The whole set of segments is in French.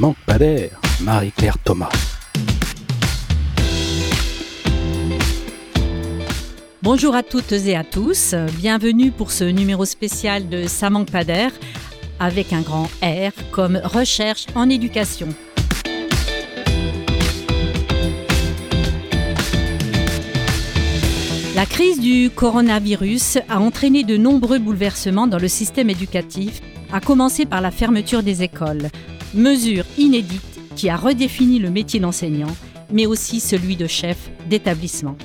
manque. Marie-Claire Thomas. Bonjour à toutes et à tous, bienvenue pour ce numéro spécial de Ça manque avec un grand R comme recherche en éducation. La crise du coronavirus a entraîné de nombreux bouleversements dans le système éducatif, à commencer par la fermeture des écoles, mesure inédite qui a redéfini le métier d'enseignant, mais aussi celui de chef d'établissement.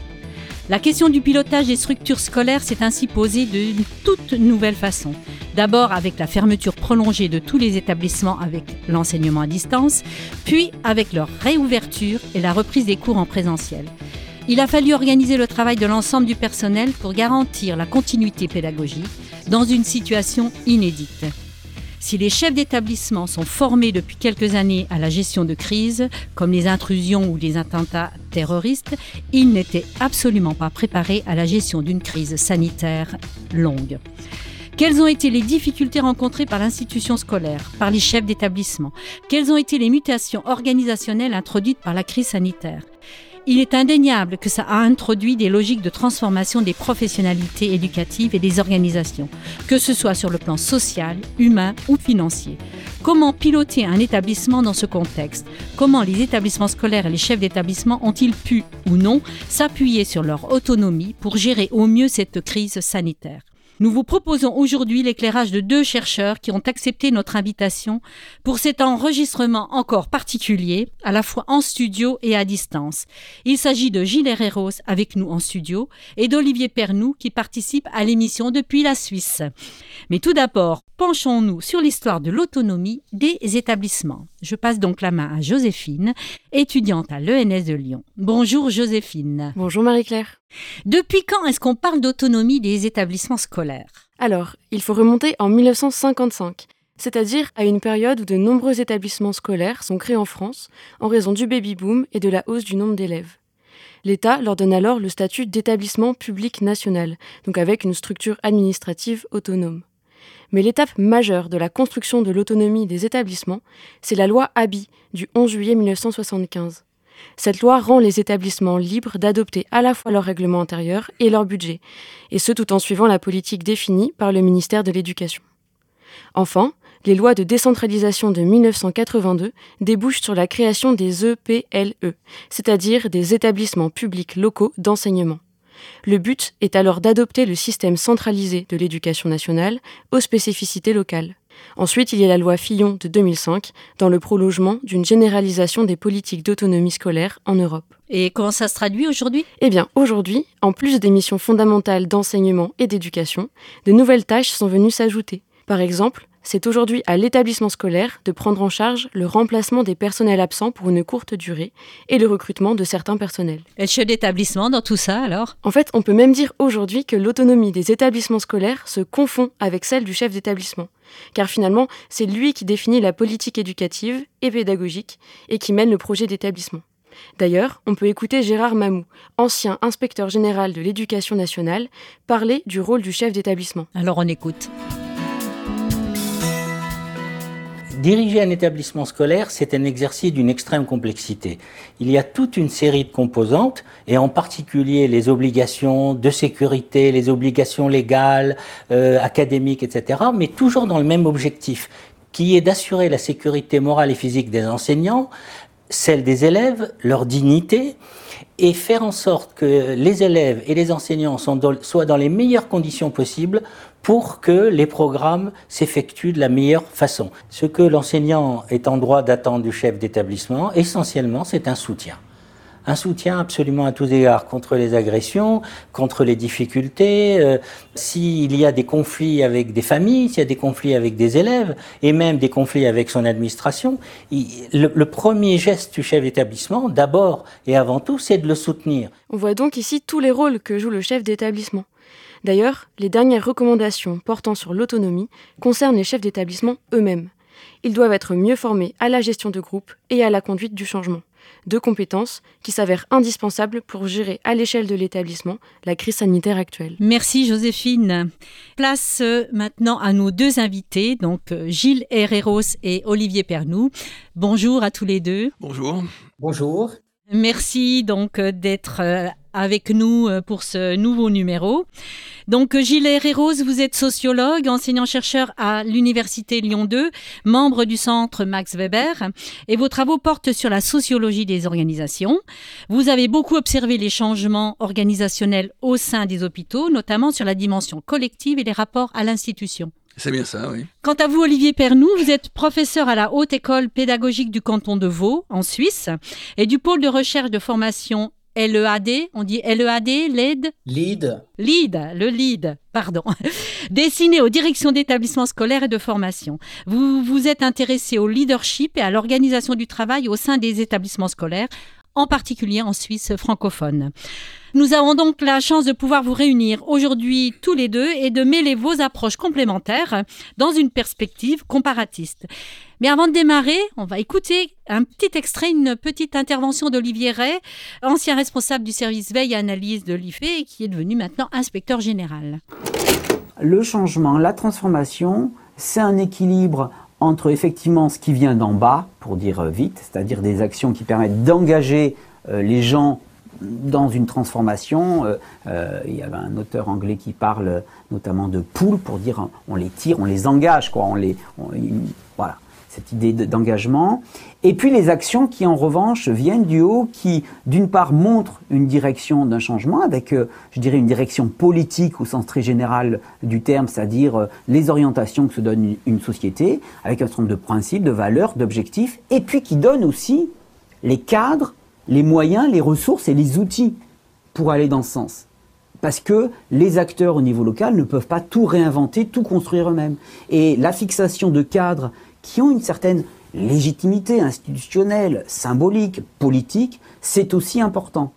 La question du pilotage des structures scolaires s'est ainsi posée d'une toute nouvelle façon. D'abord avec la fermeture prolongée de tous les établissements avec l'enseignement à distance, puis avec leur réouverture et la reprise des cours en présentiel. Il a fallu organiser le travail de l'ensemble du personnel pour garantir la continuité pédagogique dans une situation inédite. Si les chefs d'établissement sont formés depuis quelques années à la gestion de crise, comme les intrusions ou les attentats terroristes, ils n'étaient absolument pas préparés à la gestion d'une crise sanitaire longue. Quelles ont été les difficultés rencontrées par l'institution scolaire, par les chefs d'établissement? Quelles ont été les mutations organisationnelles introduites par la crise sanitaire? Il est indéniable que ça a introduit des logiques de transformation des professionnalités éducatives et des organisations, que ce soit sur le plan social, humain ou financier. Comment piloter un établissement dans ce contexte? Comment les établissements scolaires et les chefs d'établissement ont-ils pu ou non s'appuyer sur leur autonomie pour gérer au mieux cette crise sanitaire? Nous vous proposons aujourd'hui l'éclairage de deux chercheurs qui ont accepté notre invitation pour cet enregistrement encore particulier, à la fois en studio et à distance. Il s'agit de Gilles Herreros avec nous en studio et d'Olivier Pernou qui participe à l'émission depuis la Suisse. Mais tout d'abord, penchons-nous sur l'histoire de l'autonomie des établissements. Je passe donc la main à Joséphine, étudiante à l'ENS de Lyon. Bonjour Joséphine. Bonjour Marie-Claire. Depuis quand est-ce qu'on parle d'autonomie des établissements scolaires? Alors, il faut remonter en 1955, c'est-à-dire à une période où de nombreux établissements scolaires sont créés en France en raison du baby-boom et de la hausse du nombre d'élèves. L'État leur donne alors le statut d'établissement public national, donc avec une structure administrative autonome. Mais l'étape majeure de la construction de l'autonomie des établissements, c'est la loi Abi du 11 juillet 1975. Cette loi rend les établissements libres d'adopter à la fois leur règlement intérieur et leur budget, et ce tout en suivant la politique définie par le ministère de l'Éducation. Enfin, les lois de décentralisation de 1982 débouchent sur la création des EPLE, e, c'est-à-dire des établissements publics locaux d'enseignement. Le but est alors d'adopter le système centralisé de l'éducation nationale aux spécificités locales. Ensuite, il y a la loi Fillon de 2005, dans le prolongement d'une généralisation des politiques d'autonomie scolaire en Europe. Et comment ça se traduit aujourd'hui? Eh bien, aujourd'hui, en plus des missions fondamentales d'enseignement et d'éducation, de nouvelles tâches sont venues s'ajouter. Par exemple, c'est aujourd'hui à l'établissement scolaire de prendre en charge le remplacement des personnels absents pour une courte durée et le recrutement de certains personnels. Et le chef d'établissement dans tout ça alors? En fait, on peut même dire aujourd'hui que l'autonomie des établissements scolaires se confond avec celle du chef d'établissement. Car finalement, c'est lui qui définit la politique éducative et pédagogique et qui mène le projet d'établissement. D'ailleurs, on peut écouter Gérard Mamou, ancien inspecteur général de l'éducation nationale, parler du rôle du chef d'établissement. Alors on écoute. Diriger un établissement scolaire, c'est un exercice d'une extrême complexité. Il y a toute une série de composantes, et en particulier les obligations de sécurité, les obligations légales, euh, académiques, etc., mais toujours dans le même objectif, qui est d'assurer la sécurité morale et physique des enseignants, celle des élèves, leur dignité, et faire en sorte que les élèves et les enseignants soient dans les meilleures conditions possibles pour que les programmes s'effectuent de la meilleure façon. Ce que l'enseignant est en droit d'attendre du chef d'établissement, essentiellement, c'est un soutien. Un soutien absolument à tous égards contre les agressions, contre les difficultés. Euh, s'il y a des conflits avec des familles, s'il y a des conflits avec des élèves, et même des conflits avec son administration, le premier geste du chef d'établissement, d'abord et avant tout, c'est de le soutenir. On voit donc ici tous les rôles que joue le chef d'établissement. D'ailleurs, les dernières recommandations portant sur l'autonomie concernent les chefs d'établissement eux-mêmes. Ils doivent être mieux formés à la gestion de groupe et à la conduite du changement. Deux compétences qui s'avèrent indispensables pour gérer à l'échelle de l'établissement la crise sanitaire actuelle. Merci Joséphine. Place euh, maintenant à nos deux invités, donc euh, Gilles Herreros et Olivier Pernou. Bonjour à tous les deux. Bonjour. Bonjour. Merci donc euh, d'être avec nous pour ce nouveau numéro. Donc Gilles Herreros, vous êtes sociologue, enseignant-chercheur à l'Université Lyon 2, membre du centre Max Weber, et vos travaux portent sur la sociologie des organisations. Vous avez beaucoup observé les changements organisationnels au sein des hôpitaux, notamment sur la dimension collective et les rapports à l'institution. C'est bien ça, oui. Quant à vous, Olivier Pernou, vous êtes professeur à la Haute École pédagogique du canton de Vaud, en Suisse, et du pôle de recherche de formation LEAD, on dit LEAD, LED Lead. Lead, le lead, pardon. Destiné aux directions d'établissements scolaires et de formation. Vous vous êtes intéressé au leadership et à l'organisation du travail au sein des établissements scolaires, en particulier en Suisse francophone. Nous avons donc la chance de pouvoir vous réunir aujourd'hui tous les deux et de mêler vos approches complémentaires dans une perspective comparatiste. Mais avant de démarrer, on va écouter un petit extrait, une petite intervention d'Olivier Ray, ancien responsable du service veille et analyse de l'IFE et qui est devenu maintenant inspecteur général. Le changement, la transformation, c'est un équilibre entre effectivement ce qui vient d'en bas, pour dire vite, c'est-à-dire des actions qui permettent d'engager euh, les gens dans une transformation. Euh, euh, il y avait un auteur anglais qui parle notamment de poules pour dire on les tire, on les engage, quoi. On les, voilà, cette idée d'engagement. Et puis les actions qui en revanche viennent du haut, qui d'une part montrent une direction d'un changement avec, euh, je dirais, une direction politique au sens très général du terme, c'est-à-dire les orientations que se donne une, société, avec un certain nombre de principes, de valeurs, d'objectifs, et puis qui donnent aussi les cadres les moyens, les ressources et les outils pour aller dans ce sens. Parce que les acteurs au niveau local ne peuvent pas tout réinventer, tout construire eux-mêmes. Et la fixation de cadres qui ont une certaine légitimité institutionnelle, symbolique, politique, c'est aussi important.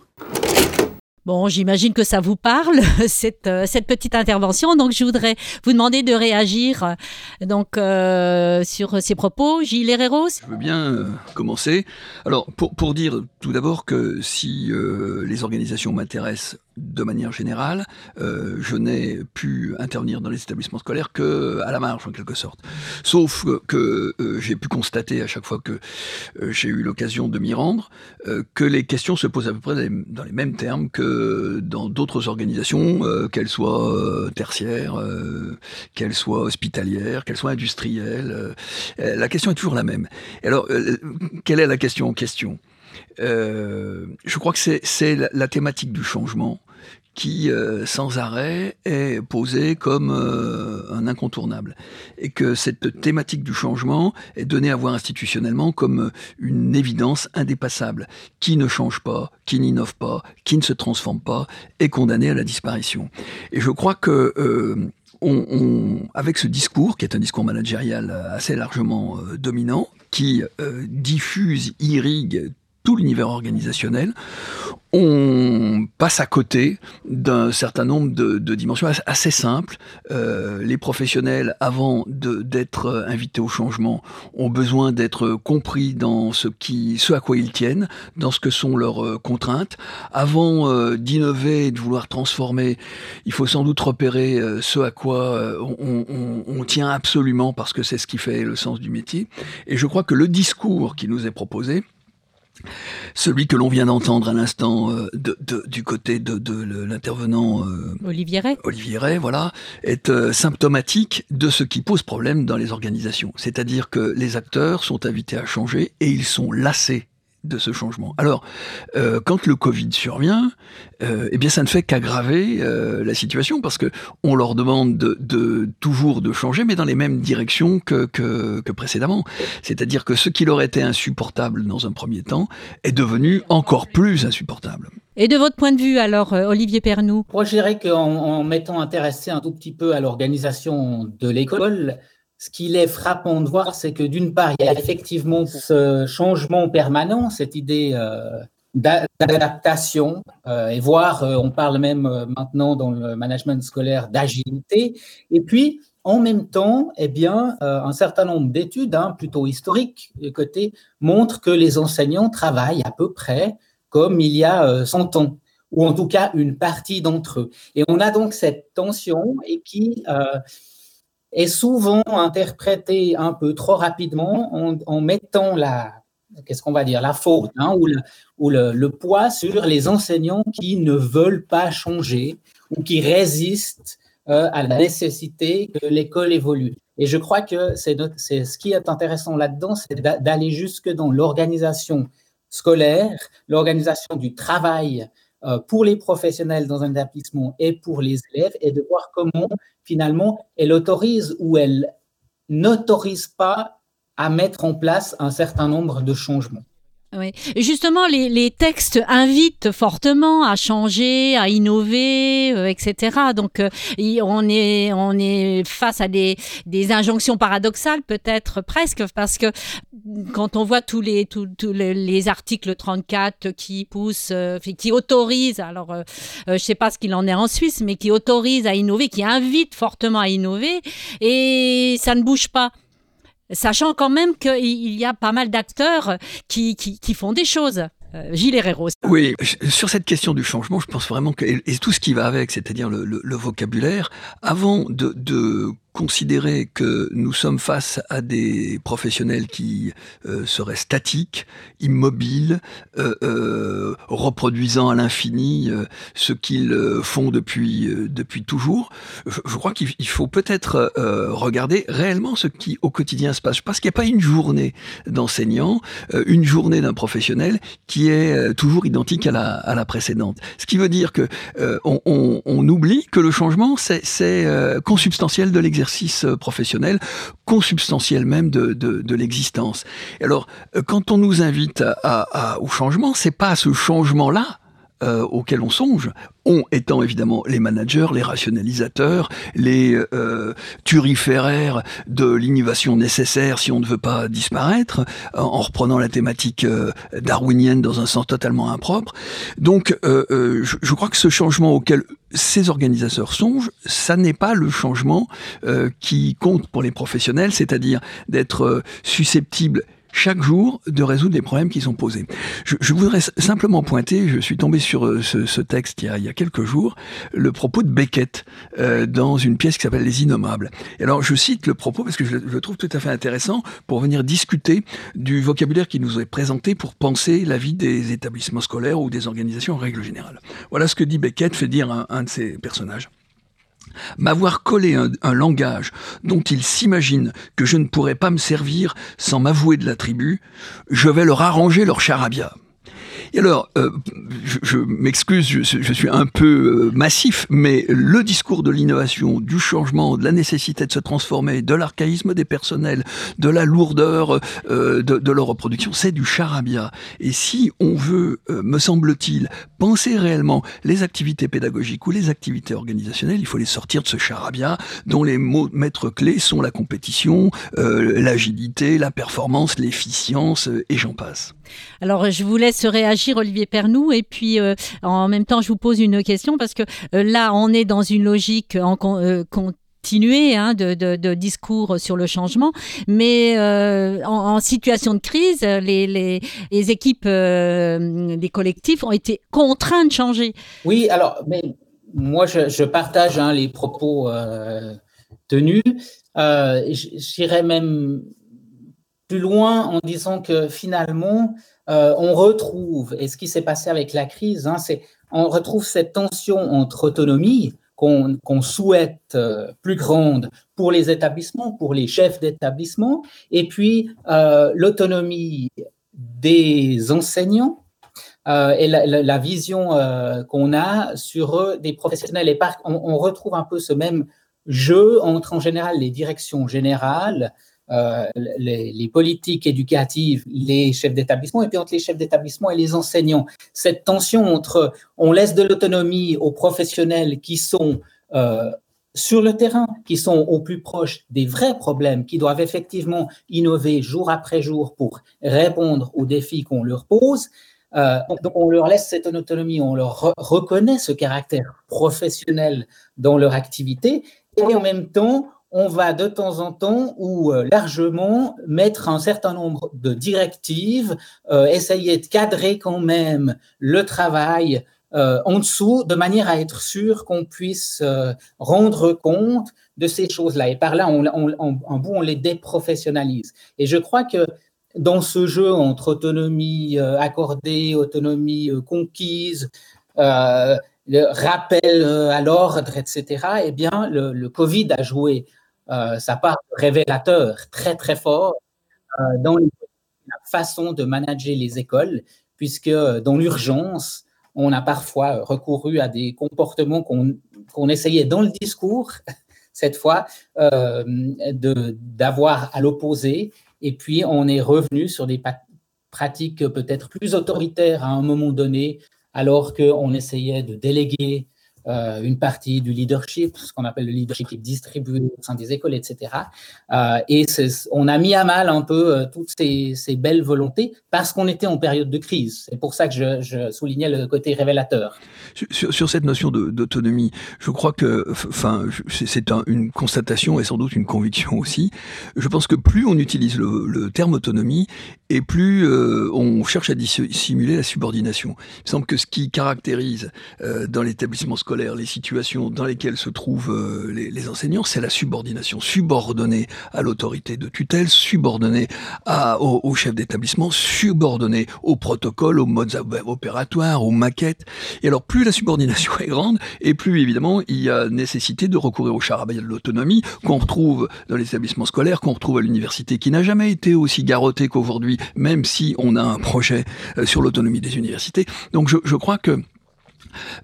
Bon, j'imagine que ça vous parle, cette, euh, cette petite intervention. Donc, je voudrais vous demander de réagir euh, donc, euh, sur ces propos. Gilles Herreros Je veux bien commencer. Alors, pour, pour dire tout d'abord que si les organisations m'intéressent de manière générale, euh, je n'ai pu intervenir dans les établissements scolaires que à la marge en quelque sorte. Sauf que euh, j'ai pu constater à chaque fois que euh, j'ai eu l'occasion de m'y rendre que les questions se posent à peu près dans les mêmes termes que dans d'autres organisations, qu'elles soient tertiaires, qu'elles soient hospitalières, qu'elles soient industrielles. la question est toujours la même. alors, quelle est la question en question? Je crois que c'est la, thématique du changement qui, euh, sans arrêt, est posé comme euh, un incontournable. Et que cette thématique du changement est donnée à voir institutionnellement comme une évidence indépassable. Qui ne change pas, qui n'innove pas, qui ne se transforme pas, est condamné à la disparition. Et je crois que... Euh, ce discours, qui est un discours managérial assez largement dominant, qui diffuse, irrigue tout l'univers organisationnel, on passe à côté d'un certain nombre de, dimensions assez simples. Euh, les professionnels, avant d'être invités au changement, ont besoin d'être compris dans ce, qui, ce à quoi ils tiennent, dans ce que sont leurs euh, contraintes. Avant euh, d'innover et de vouloir transformer, il faut sans doute repérer ce à quoi on tient absolument parce que c'est ce qui fait le sens du métier. Et je crois que le discours qui nous est proposé, celui que l'on vient d'entendre à l'instant euh, du côté de, l'intervenant euh, Olivier Ray. Olivier Ray, voilà, est euh, symptomatique de ce qui pose problème dans les organisations. C'est-à-dire que les acteurs sont invités à changer et ils sont lassés de ce changement. Alors, euh, quand le Covid survient, euh, eh bien, ça ne fait qu'aggraver euh, la situation parce que on leur demande de, toujours de changer, mais dans les mêmes directions que, que, que précédemment. C'est-à-dire que ce qui leur était insupportable dans un premier temps est devenu encore plus insupportable. Et de votre point de vue, alors, Olivier Pernou Moi, je dirais qu'en en m'étant intéressé un tout petit peu à l'organisation de l'école, ce qu'il est frappant de voir, c'est que d'une part, il y a effectivement ce changement permanent, cette idée euh, d'adaptation, euh, et voire, euh, on parle même maintenant dans le management scolaire d'agilité. Et puis, en même temps, eh bien, un certain nombre d'études, hein, plutôt historiques, côté, montrent que les enseignants travaillent à peu près comme il y a 100 ans, ou en tout cas une partie d'entre eux. Et on a donc cette tension et qui est souvent interprétée un peu trop rapidement en mettant la, qu'est-ce qu'on va dire, la faute hein, ou, le, poids sur les enseignants qui ne veulent pas changer ou qui résistent euh, à la nécessité que l'école évolue. Et je crois que c'est ce qui est intéressant là-dedans, c'est d'aller jusque dans l'organisation scolaire, l'organisation du travail pour les professionnels dans un établissement et pour les élèves, et de voir comment finalement elle autorise ou elle n'autorise pas à mettre en place un certain nombre de changements. Oui. justement, les, textes invitent fortement à changer, à innover, euh, etc. Donc, euh, on, est, on est face à des, des injonctions paradoxales, peut-être presque, parce que quand on voit tous les, tous, les, articles 34 qui poussent, euh, qui autorisent, alors je ne sais pas ce qu'il en est en Suisse, mais qui autorisent à innover, qui invitent fortement à innover, et ça ne bouge pas sachant quand même qu'il y a pas mal d'acteurs qui, qui, font des choses. Euh, Gilles Herrero. Oui, sur cette question du changement, je pense vraiment que, et tout ce qui va avec, c'est-à-dire le, le, vocabulaire, avant de, de considérer que nous sommes face à des professionnels qui euh, seraient statiques, immobiles, euh, euh, reproduisant à l'infini ce qu'ils font depuis, depuis toujours, je, crois qu'il faut peut-être regarder réellement ce qui au quotidien se passe. Parce qu'il n'y a pas une journée d'enseignant, une journée d'un professionnel qui est toujours identique à la, à la précédente. Ce qui veut dire que on, oublie que le changement, c'est consubstantiel de euh, professionnel, consubstantiel même de, de, l'existence. Alors, euh, quand on nous invite à, au changement, c'est pas ce changement-là euh, auquel on songe, on étant évidemment les managers, les rationalisateurs, les euh, turiféraires de l'innovation nécessaire si on ne veut pas disparaître, en reprenant la thématique darwinienne dans un sens totalement impropre. Donc, je, je, crois que ce changement auquel ces organisateurs songent, ça n'est pas le changement euh, qui compte pour les professionnels, c'est-à-dire d'être euh, susceptible chaque jour de résoudre les problèmes qui sont posés. Je, voudrais simplement pointer, je suis tombé sur euh, ce, texte il y, a, il y, a, quelques jours, le propos de Beckett euh, dans une pièce qui s'appelle Les Innommables. Et alors je cite le propos parce que je, le trouve tout à fait intéressant pour venir discuter du vocabulaire qui nous est présenté pour penser la vie des établissements scolaires ou des organisations en règle générale. Voilà ce que dit Beckett, fait dire un, un de ses personnages. M'avoir collé un, langage dont ils s'imaginent que je ne pourrais pas me servir sans m'avouer de la tribu, je vais leur arranger leur charabia. Et alors, euh, je, m'excuse, je, suis un peu euh, massif, mais le discours de l'innovation, du changement, de la nécessité de se transformer, de l'archaïsme des personnels, de la lourdeur euh, de, leur reproduction, c'est du charabia. Et si on veut, me semble-t-il, penser réellement les activités pédagogiques ou les activités organisationnelles, il faut les sortir de ce charabia dont les mots maîtres clés sont la compétition, l'agilité, la performance, l'efficience, et j'en passe. Alors, je vous laisse réagir, Olivier Pernou, et puis euh, en même temps, je vous pose une question parce que euh, là, on est dans une logique en euh, hein, de, discours sur le changement, mais en, situation de crise, les, équipes, les collectifs ont été contraints de changer. Oui, alors, mais moi, je, partage hein, les propos tenus. J'irais même plus loin en disant que finalement, euh, on retrouve, et ce qui s'est passé avec la crise, hein, c'est on retrouve cette tension entre autonomie qu'on souhaite euh, plus grande pour les établissements, pour les chefs d'établissement, et puis euh, l'autonomie des enseignants et la, vision qu'on a sur eux des professionnels. Et on, on, retrouve un peu ce même jeu entre en général les directions générales euh, les, politiques éducatives, les chefs d'établissement, et puis entre les chefs d'établissement et les enseignants. Cette tension entre on laisse de l'autonomie aux professionnels qui sont euh, sur le terrain, qui sont au plus proche des vrais problèmes, qui doivent effectivement innover jour après jour pour répondre aux défis qu'on leur pose. Euh, donc on leur laisse cette autonomie, on leur reconnaît ce caractère professionnel dans leur activité, et en même temps, on va de temps en temps ou euh, largement mettre un certain nombre de directives, euh, essayer de cadrer quand même le travail euh, en dessous de manière à être sûr qu'on puisse rendre compte de ces choses-là. Et par là, en bout, on les déprofessionnalise. Et je crois que dans ce jeu entre autonomie accordée, autonomie conquise, le rappel à l'ordre, etc., eh bien, le, Covid a joué ça part révélateur très très fort euh, dans la façon de manager les écoles, puisque euh, dans l'urgence, on a parfois recouru à des comportements qu'on essayait dans le discours, cette fois, d'avoir à l'opposé, et puis on est revenu sur des pratiques peut-être plus autoritaires à un moment donné, alors qu'on essayait de déléguer euh, une partie du leadership, ce qu'on appelle le leadership distribué au sein des écoles, etc. Euh, et on a mis à mal un peu euh, toutes ces, belles volontés parce qu'on était en période de crise. C'est pour ça que je, soulignais le côté révélateur. Sur, cette notion d'autonomie, je crois que, c'est une constatation et sans doute une conviction aussi. Je pense que plus on utilise le, terme autonomie et plus on cherche à dissimuler la subordination. Il semble que ce qui caractérise dans l'établissement scolaire les situations dans lesquelles se trouvent euh, les, enseignants, c'est la subordination, subordonnée à l'autorité de tutelle, subordonnée à, au, chef d'établissement, subordonnée au protocole, aux modes opératoires, aux maquettes. Et alors, plus la subordination est grande, et plus évidemment, il y a nécessité de recourir au charabia de l'autonomie qu'on retrouve dans les établissements scolaires, qu'on retrouve à l'université, qui n'a jamais été aussi garrotté qu'aujourd'hui, même si on a un projet euh, sur l'autonomie des universités. Donc, je crois que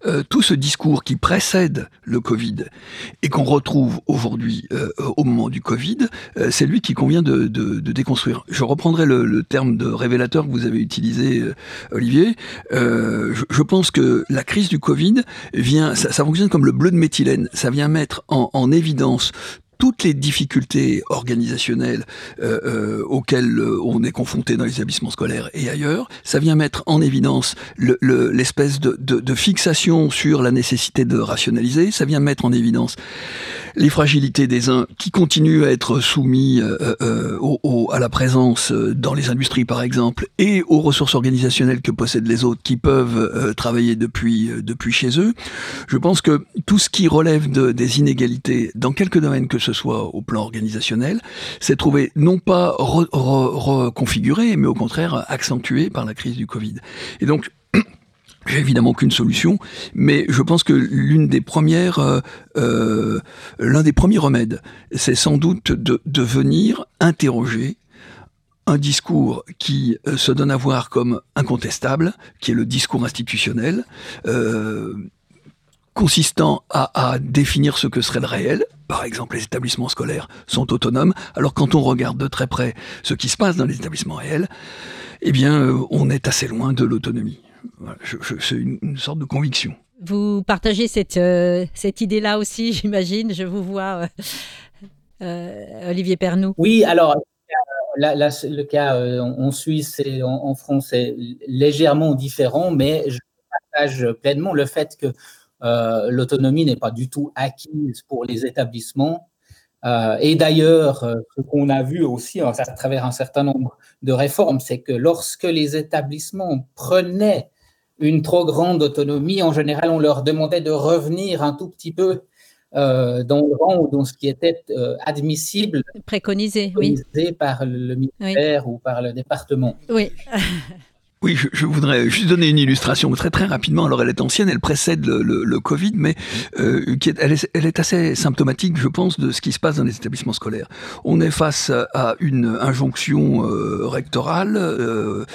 euh, tout ce discours qui précède le Covid et qu'on retrouve aujourd'hui euh, au moment du Covid, euh, c'est lui qui convient de, déconstruire. Je reprendrai le, terme de révélateur que vous avez utilisé, Olivier. Je, pense que la crise du Covid vient, ça, fonctionne comme le bleu de méthylène, ça vient mettre en évidence toutes les difficultés organisationnelles euh, euh, auxquelles euh, on est confronté dans les établissements scolaires et ailleurs, ça vient mettre en évidence l'espèce de, fixation sur la nécessité de rationaliser, ça vient mettre en évidence les fragilités des uns qui continuent à être soumis à la présence dans les industries par exemple et aux ressources organisationnelles que possèdent les autres qui peuvent travailler depuis, depuis chez eux. Je pense que tout ce qui relève de, des inégalités dans quelques domaines que ce soit au plan organisationnel, s'est trouvé non pas reconfiguré, mais au contraire accentué par la crise du Covid. Et donc, j'ai évidemment aucune solution, mais je pense que l'une des premières, euh, euh, l'un des premiers remèdes, c'est sans doute de, venir interroger un discours qui euh, se donne à voir comme incontestable, qui est le discours institutionnel, consistant à, à, définir ce que serait le réel. Par exemple, les établissements scolaires sont autonomes, alors quand on regarde de très près ce qui se passe dans les établissements réels, eh bien, euh, on est assez loin de l'autonomie. Voilà, c'est une, une, sorte de conviction. Vous partagez cette, euh, cette idée-là aussi, j'imagine. Je vous vois, euh, euh Olivier Pernou. Oui, alors Là, là, le cas en Suisse et en, en, France est légèrement différent, mais je partage pleinement le fait que euh, l'autonomie n'est pas du tout acquise pour les établissements. Euh, et d'ailleurs, euh, ce qu'on a vu aussi à travers un certain nombre de réformes, c'est que lorsque les établissements prenaient une trop grande autonomie, en général, on leur demandait de revenir un tout petit peu euh, dans le rang ou dans ce qui était euh, admissible. Préconisé, préconisé oui. par le ministère oui. ou par le département. Oui. Oui, je, je, voudrais juste donner une illustration très très rapidement. Alors elle est ancienne, elle précède le, Covid, mais euh, elle, est, assez symptomatique, je pense, de ce qui se passe dans les établissements scolaires. On est face à une injonction euh, rectorale. Euh,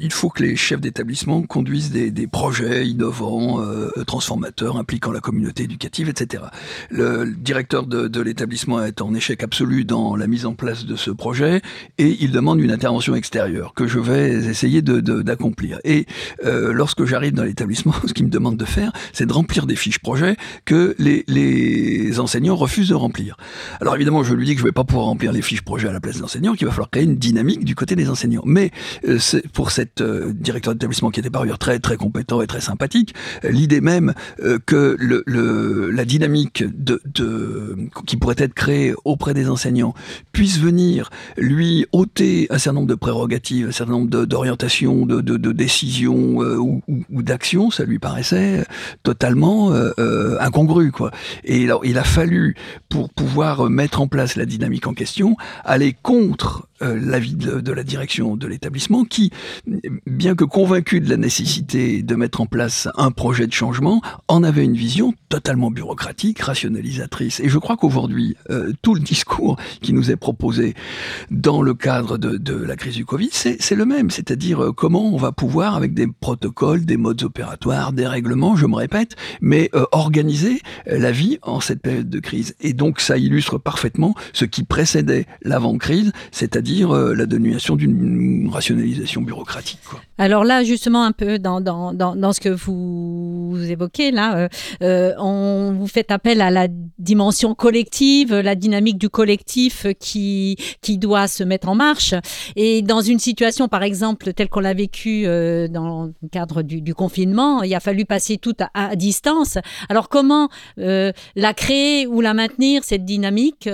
il faut que les chefs d'établissement conduisent des, projets innovants, transformateurs, impliquant la communauté éducative, etc. Le, le directeur de, de l'établissement est en échec absolu dans la mise en place de ce projet et il demande une intervention extérieure que je vais essayer de d'accomplir. Et euh, lorsque j'arrive dans l'établissement, ce qu'ils me demandent de faire, c'est de remplir des fiches projets que les, les enseignants refusent de remplir. Alors évidemment, je lui dis que je vais pas pouvoir remplir les fiches projets à la place des enseignants, qu'il va falloir créer une dynamique du côté des enseignants. Mais euh, pour cette euh, directeur d'établissement qui était par ailleurs très très compétent et très sympathique, l'idée même que le, le, la dynamique de, de, qui pourrait être créée auprès des enseignants puisse venir lui ôter un certain nombre de prérogatives, un certain nombre d'orientations, de, de, de, décisions ou, ou, d'actions, ça lui paraissait totalement incongru quoi. Et il a fallu pour pouvoir mettre en place la dynamique en question aller contre euh, l'avis de, la direction de l'établissement qui, bien que convaincu de la nécessité de mettre en place un projet de changement, en avait une vision totalement bureaucratique, rationalisatrice. Et je crois qu'aujourd'hui, euh, tout le discours qui nous est proposé dans le cadre de, de la crise du Covid, c'est le même, c'est-à-dire euh, comment on va pouvoir, avec des protocoles, des modes opératoires, des règlements, je me répète, mais organiser la vie en cette période de crise. Et donc ça illustre parfaitement ce qui précédait l'avant-crise, c'est-à-dire dire euh, la dénuation d'une rationalisation bureaucratique. Alors là, justement, un peu dans, dans, dans, ce que vous, évoquez, là, euh, euh, on vous fait appel à la dimension collective, la dynamique du collectif qui, qui doit se mettre en marche. Et dans une situation, par exemple, telle qu'on l'a vécue dans le cadre du, confinement, il a fallu passer tout à, distance. Alors comment la créer ou la maintenir, cette dynamique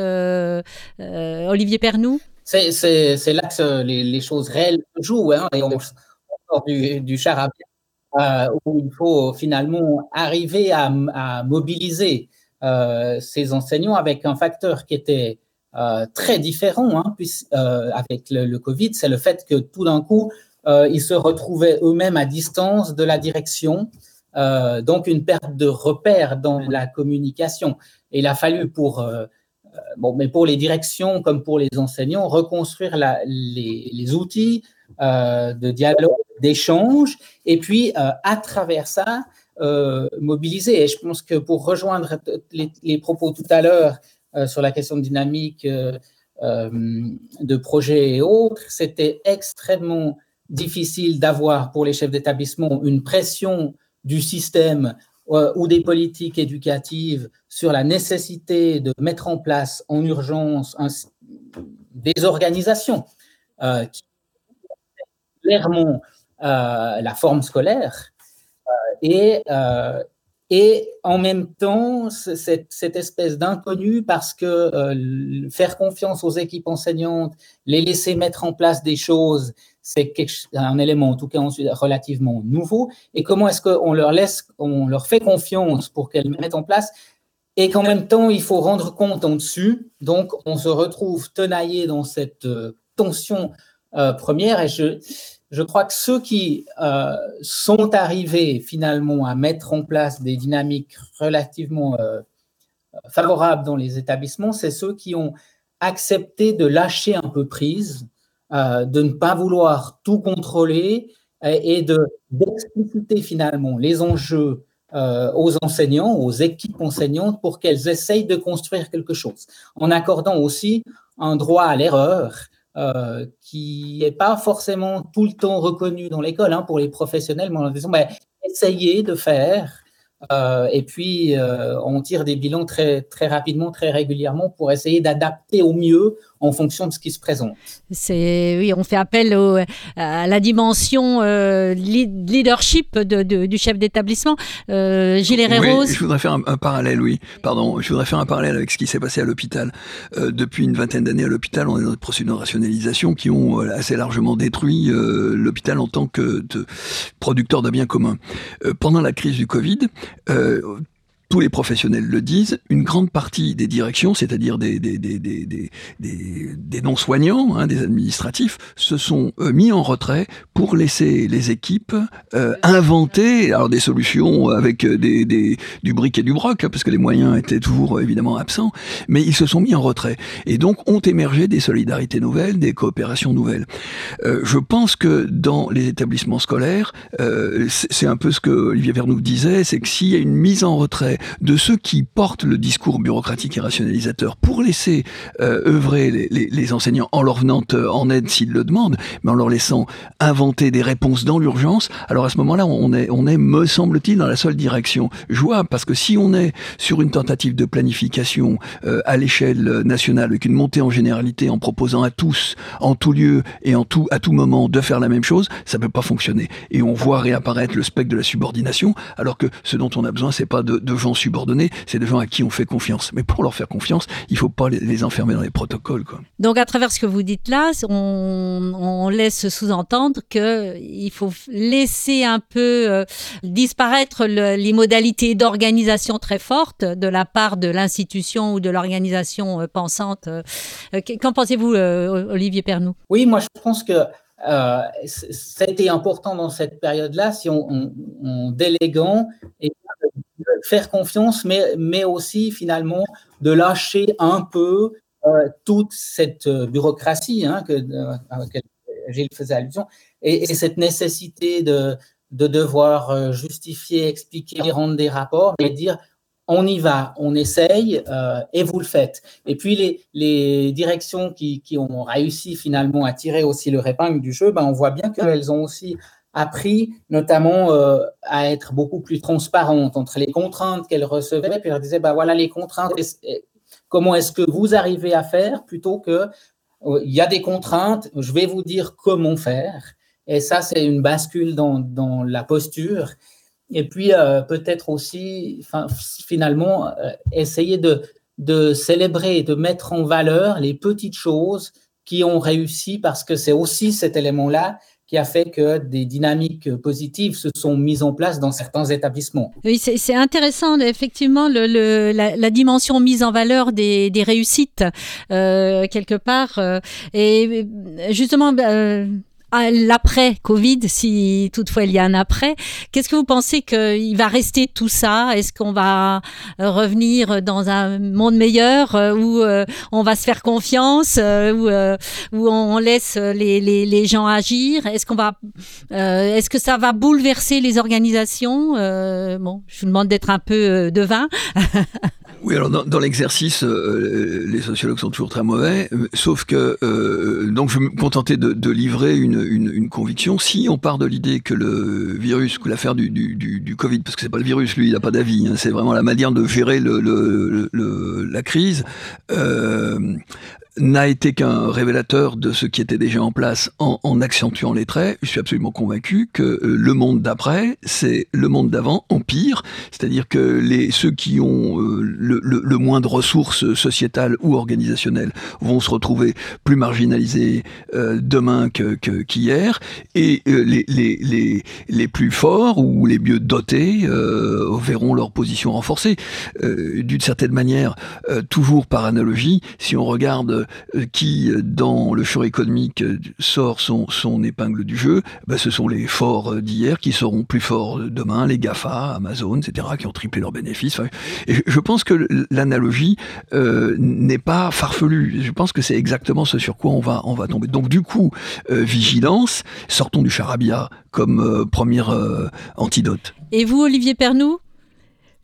Olivier Pernou c'est là que les, choses réelles jouent. Hein, et on, sort du, du charabia euh, où il faut finalement arriver à, mobiliser euh, ces enseignants avec un facteur qui était euh, très différent hein, avec le, Covid, c'est le fait que tout d'un coup, ils se retrouvaient eux-mêmes à distance de la direction, donc une perte de repère dans la communication. Et il a fallu pour euh, bon, mais pour les directions comme pour les enseignants, reconstruire les, outils euh, de dialogue, d'échange, et puis euh, à travers ça, mobiliser. Et je pense que pour rejoindre les, propos tout à l'heure sur la question de dynamique de projet et autres, c'était extrêmement difficile d'avoir pour les chefs d'établissement une pression du système euh, ou des politiques éducatives sur la nécessité de mettre en place en urgence des organisations euh, qui clairement euh, la forme scolaire et, et en même temps cette, cette espèce d'inconnu parce que faire confiance aux équipes enseignantes, les laisser mettre en place des choses c'est un élément, en tout cas relativement nouveau. Et comment est-ce qu'on leur laisse, on leur fait confiance pour qu'elles mettent en place? Et qu'en même temps, il faut rendre compte en dessus. Donc, on se retrouve tenaillé dans cette euh, tension euh, première. Et je, je crois que ceux qui euh, sont arrivés finalement à mettre en place des dynamiques relativement favorables dans les établissements, c'est ceux qui ont accepté de lâcher un peu prise euh, de ne pas vouloir tout contrôler et, de d'expliciter finalement les enjeux euh, aux enseignants, aux équipes enseignantes pour qu'elles essayent de construire quelque chose, en accordant aussi un droit à l'erreur euh, qui n'est pas forcément tout le temps reconnu dans l'école hein, pour les professionnels, mais en disant ben, essayez de faire et puis, on tire des bilans très, très rapidement, très régulièrement pour essayer d'adapter au mieux en fonction de ce qui se présente. C'est oui, on fait appel à la dimension euh, leadership du chef d'établissement. Gilles Herreros. je voudrais faire un, parallèle, oui. Pardon, je voudrais faire un parallèle avec ce qui s'est passé à l'hôpital. depuis une vingtaine d'années à l'hôpital, on a notre procédures de rationalisation qui ont assez largement détruit l'hôpital en tant que producteur d'un bien commun. pendant la crise du Covid, euh, tous les professionnels le disent, une grande partie des directions, c'est-à-dire des, des, des, des, des non-soignants, hein, des administratifs, se sont euh, mis en retrait pour laisser les équipes euh, inventer alors des solutions avec des, des, du bric et du broc, hein, parce que les moyens étaient toujours évidemment absents, mais ils se sont mis en retrait. Et donc ont émergé des solidarités nouvelles, des coopérations nouvelles. Euh, je pense que dans les établissements scolaires, c'est un peu ce que Olivier Vernoux disait, c'est que s'il y a une mise en retrait de ceux qui portent le discours bureaucratique et rationalisateur pour laisser euh, œuvrer les, enseignants en leur venant euh, en aide s'ils le demandent, mais en leur laissant inventer des réponses dans l'urgence, alors à ce moment-là, on est, me semble-t-il, dans la seule direction jouable, parce que si on est sur une tentative de planification euh, à l'échelle nationale, avec une montée en généralité, en proposant à tous, en tout lieu et en tout, à tout moment, de faire la même chose, ça peut pas fonctionner. Et on voit réapparaître le spectre de la subordination, alors que ce dont on a besoin, c'est pas de, de, gens subordonnés, c'est de gens à qui on fait confiance. Mais pour leur faire confiance, il faut pas les, les enfermer dans les protocoles. Quoi. Donc à travers ce que vous dites là, on, on laisse sous-entendre qu'il faut laisser un peu euh, disparaître le, les modalités d'organisation très fortes de la part de l'institution ou de l'organisation euh, pensante. Euh, Qu'en pensez-vous, euh, Olivier Pernou Oui, moi je pense que euh, ça a été important dans cette période-là, si on, on, on déléguant et faire confiance, mais, mais aussi finalement de lâcher un peu euh, toute cette bureaucratie hein, que, euh, à laquelle Gilles faisait allusion, et, et cette nécessité de, de devoir euh, justifier, expliquer, rendre des rapports, et dire on y va, on essaye euh, et vous le faites. Et puis les, directions qui, ont réussi finalement à tirer aussi le épingle du jeu, ben on voit bien qu'elles ont aussi appris notamment euh, à être beaucoup plus transparentes entre les contraintes qu'elles recevaient, puis elles disaient, ben voilà les contraintes, comment est-ce que vous arrivez à faire plutôt que euh, il y a des contraintes, je vais vous dire comment faire. Et ça, c'est une bascule dans la posture. Et puis, euh, peut-être aussi, fin, finalement, euh, essayer de, célébrer et de mettre en valeur les petites choses qui ont réussi parce que c'est aussi cet élément-là qui a fait que des dynamiques positives se sont mises en place dans certains établissements. Oui, c'est intéressant, effectivement, la, dimension mise en valeur des, réussites, euh, quelque part. Et justement, euh, l'après-Covid, si toutefois il y a un après. Qu'est-ce que vous pensez qu'il va rester tout ça? Est-ce qu'on va revenir dans un monde meilleur euh, où euh, on va se faire confiance, euh, où, on laisse les, gens agir? Est-ce qu'on va, est-ce que ça va bouleverser les organisations? Bon, je vous demande d'être un peu devin. Oui, alors dans, l'exercice, les sociologues sont toujours très mauvais, sauf que donc je vais me contenter de livrer une, une, conviction. Si on part de l'idée que le virus, que l'affaire du, du, Covid, parce que c'est pas le virus, lui, il n'a pas d'avis, hein, c'est vraiment la manière de gérer le, le la crise. Euh, n'a été qu'un révélateur de ce qui était déjà en place en, en, accentuant les traits. Je suis absolument convaincu que euh, le monde d'après, c'est le monde d'avant en pire, c'est-à-dire que les, ceux qui ont euh, le, le, le, moins de ressources sociétales ou organisationnelles vont se retrouver plus marginalisés euh, demain que, que, qu'hier, et euh, les, les, les, les, plus forts ou les mieux dotés euh, verront leur position renforcée. D'une certaine manière, toujours par analogie, si on regarde euh, qui, dans le champ économique, euh, sort son, épingle du jeu, ben, ce sont les forts d'hier qui seront plus forts demain, les GAFA, Amazon, etc., qui ont triplé leurs bénéfices. Et je pense que l'analogie euh, n'est pas farfelue. Je pense que c'est exactement ce sur quoi on va, on va tomber. Donc du coup, euh, vigilance, sortons du charabia comme euh, première antidote. Et vous, Olivier Pernou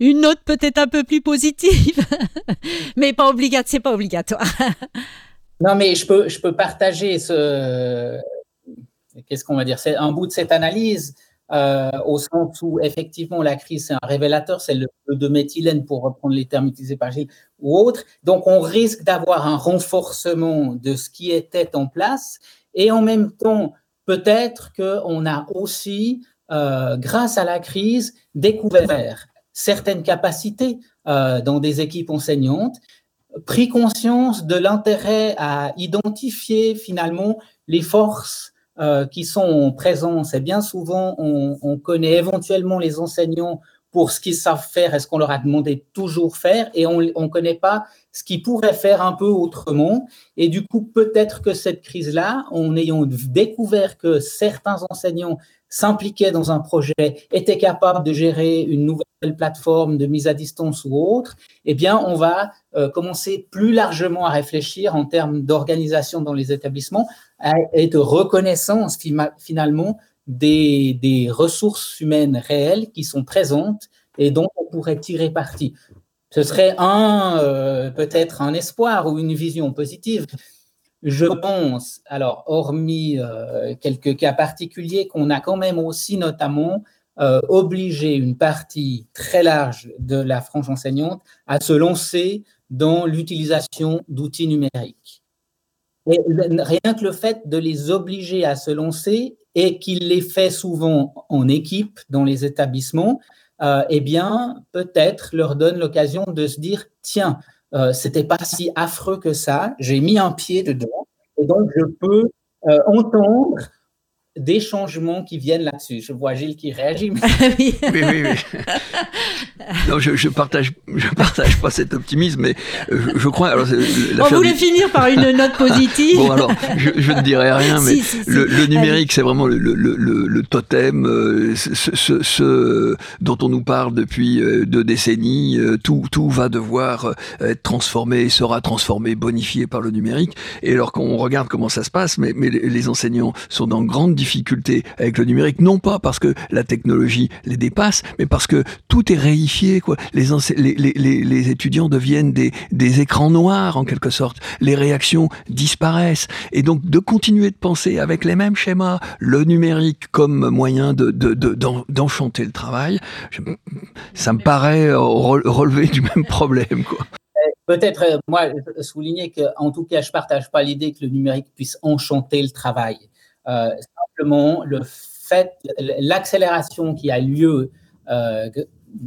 une note peut-être un peu plus positive, mais pas obligatoire, c'est pas obligatoire. non, mais je peux, je peux partager ce, qu'est-ce qu'on va dire, c'est un bout de cette analyse. Euh, au sens où effectivement la crise c'est un révélateur, c'est le de méthylène pour reprendre les termes utilisés par Gilles ou autres. Donc on risque d'avoir un renforcement de ce qui était en place et en même temps peut-être qu'on a aussi, euh, grâce à la crise, découvert certaines capacités euh, dans des équipes enseignantes, pris conscience de l'intérêt à identifier finalement les forces euh, qui sont en présence. Et bien souvent, on, on connaît éventuellement les enseignants pour ce qu'ils savent faire et ce qu'on leur a demandé toujours faire, et on ne connaît pas ce qu'ils pourraient faire un peu autrement. Et du coup, peut-être que cette crise-là, en ayant découvert que certains enseignants s'impliquaient dans un projet, étaient capables de gérer une nouvelle plateforme de mise à distance ou autre, eh bien, on va euh, commencer plus largement à réfléchir en termes d'organisation dans les établissements et de reconnaissance finalement des, des ressources humaines réelles qui sont présentes et dont on pourrait tirer parti. Ce serait euh, peut-être un espoir ou une vision positive. Je pense, alors, hormis euh, quelques cas particuliers, qu'on a quand même aussi notamment euh, obligé une partie très large de la frange enseignante à se lancer dans l'utilisation d'outils numériques. Rien que le fait de les obliger à se lancer et qu'il les fait souvent en équipe dans les établissements, euh, eh bien, peut-être leur donne l'occasion de se dire, tiens, euh, c'était pas si affreux que ça, j'ai mis un pied dedans, et donc je peux euh, entendre des changements qui viennent là-dessus. Je vois Gilles qui réagit. oui, oui, oui. non, je, je partage, je partage pas cet optimisme, mais euh, je, crois. Alors, On voulait finir par une note positive. bon, alors, je, je, ne dirai rien, mais Le, le, numérique, c'est vraiment le, le, le, totem, euh, ce, ce, ce, dont on nous parle depuis euh, deux décennies. Tout, tout va devoir être transformé, sera transformé, bonifié par le numérique. Et alors qu'on regarde comment ça se passe, mais, mais les enseignants sont dans grande difficulté avec le numérique, non pas parce que la technologie les dépasse, mais parce que tout est réifié. Les, étudiants deviennent des, écrans noirs en quelque sorte. Les réactions disparaissent. Et donc de continuer de penser avec les mêmes schémas le numérique comme moyen de, d'enchanter le travail, ça me paraît relever du même problème. Peut-être, euh, moi, souligner que, en tout cas, je partage pas l'idée que le numérique puisse enchanter le travail. Euh, simplement, le fait, l'accélération qui a lieu, euh,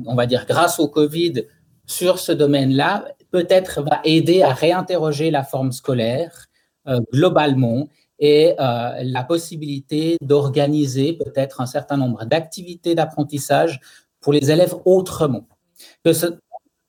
on va dire grâce au Covid, sur ce domaine-là, peut-être va aider à réinterroger la forme scolaire euh, globalement et la possibilité d'organiser peut-être un certain nombre d'activités d'apprentissage pour les élèves autrement. Que ce,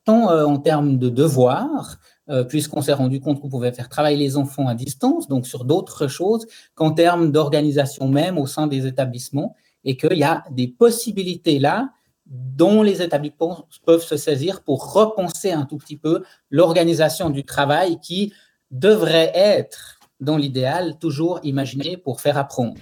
tant en termes de devoirs, euh, puisqu'on s'est rendu compte qu'on pouvait faire travailler les enfants à distance, donc sur d'autres choses qu'en termes d'organisation même au sein des établissements, et qu'il y a des possibilités là dont les établissements peuvent se saisir pour repenser un tout petit peu l'organisation du travail qui devrait être, dans l'idéal, toujours imaginé pour faire apprendre.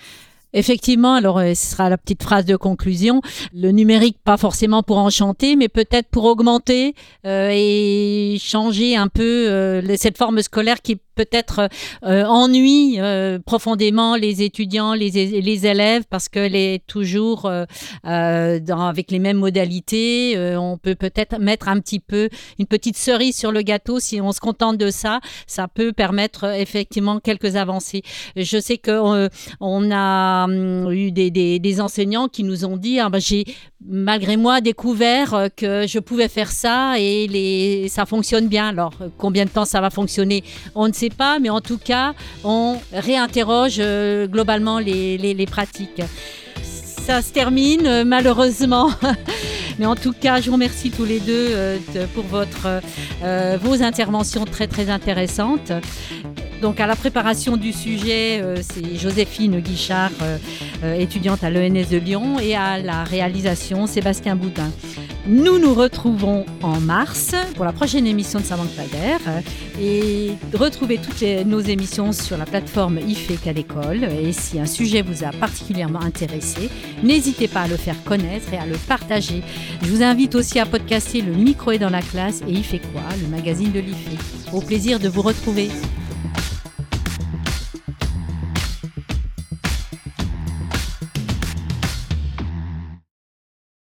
Effectivement, alors euh, ce sera la petite phrase de conclusion. Le numérique, pas forcément pour enchanter, mais peut-être pour augmenter euh, et changer un peu euh, cette forme scolaire qui peut-être euh, ennuie euh, profondément les étudiants, les, les élèves, parce qu'elle est toujours euh, dans, avec les mêmes modalités. on peut peut-être mettre un petit peu une petite cerise sur le gâteau. Si on se contente de ça, ça peut permettre effectivement quelques avancées. Je sais qu'on on a hum, eu des, des, enseignants qui nous ont dit ah, ben, j'ai malgré moi découvert que je pouvais faire ça et les, ça fonctionne bien. Alors combien de temps ça va fonctionner On ne sait pas, mais en tout cas, on réinterroge euh, globalement les, les, pratiques. Ça se termine euh, malheureusement, mais en tout cas, je vous remercie tous les deux euh, pour votre, vos interventions très très intéressantes. Donc à la préparation du sujet, c'est Joséphine Guichard, étudiante à l'ENS de Lyon, et à la réalisation, Sébastien Boudin. Nous nous retrouvons en mars pour la prochaine émission de Savant Pader et retrouvez toutes nos émissions sur la plateforme IFE à l'école. Et si un sujet vous a particulièrement intéressé, n'hésitez pas à le faire connaître et à le partager. Je vous invite aussi à podcaster Le micro est dans la classe et IFE quoi, le magazine de l'IFE. Au plaisir de vous retrouver.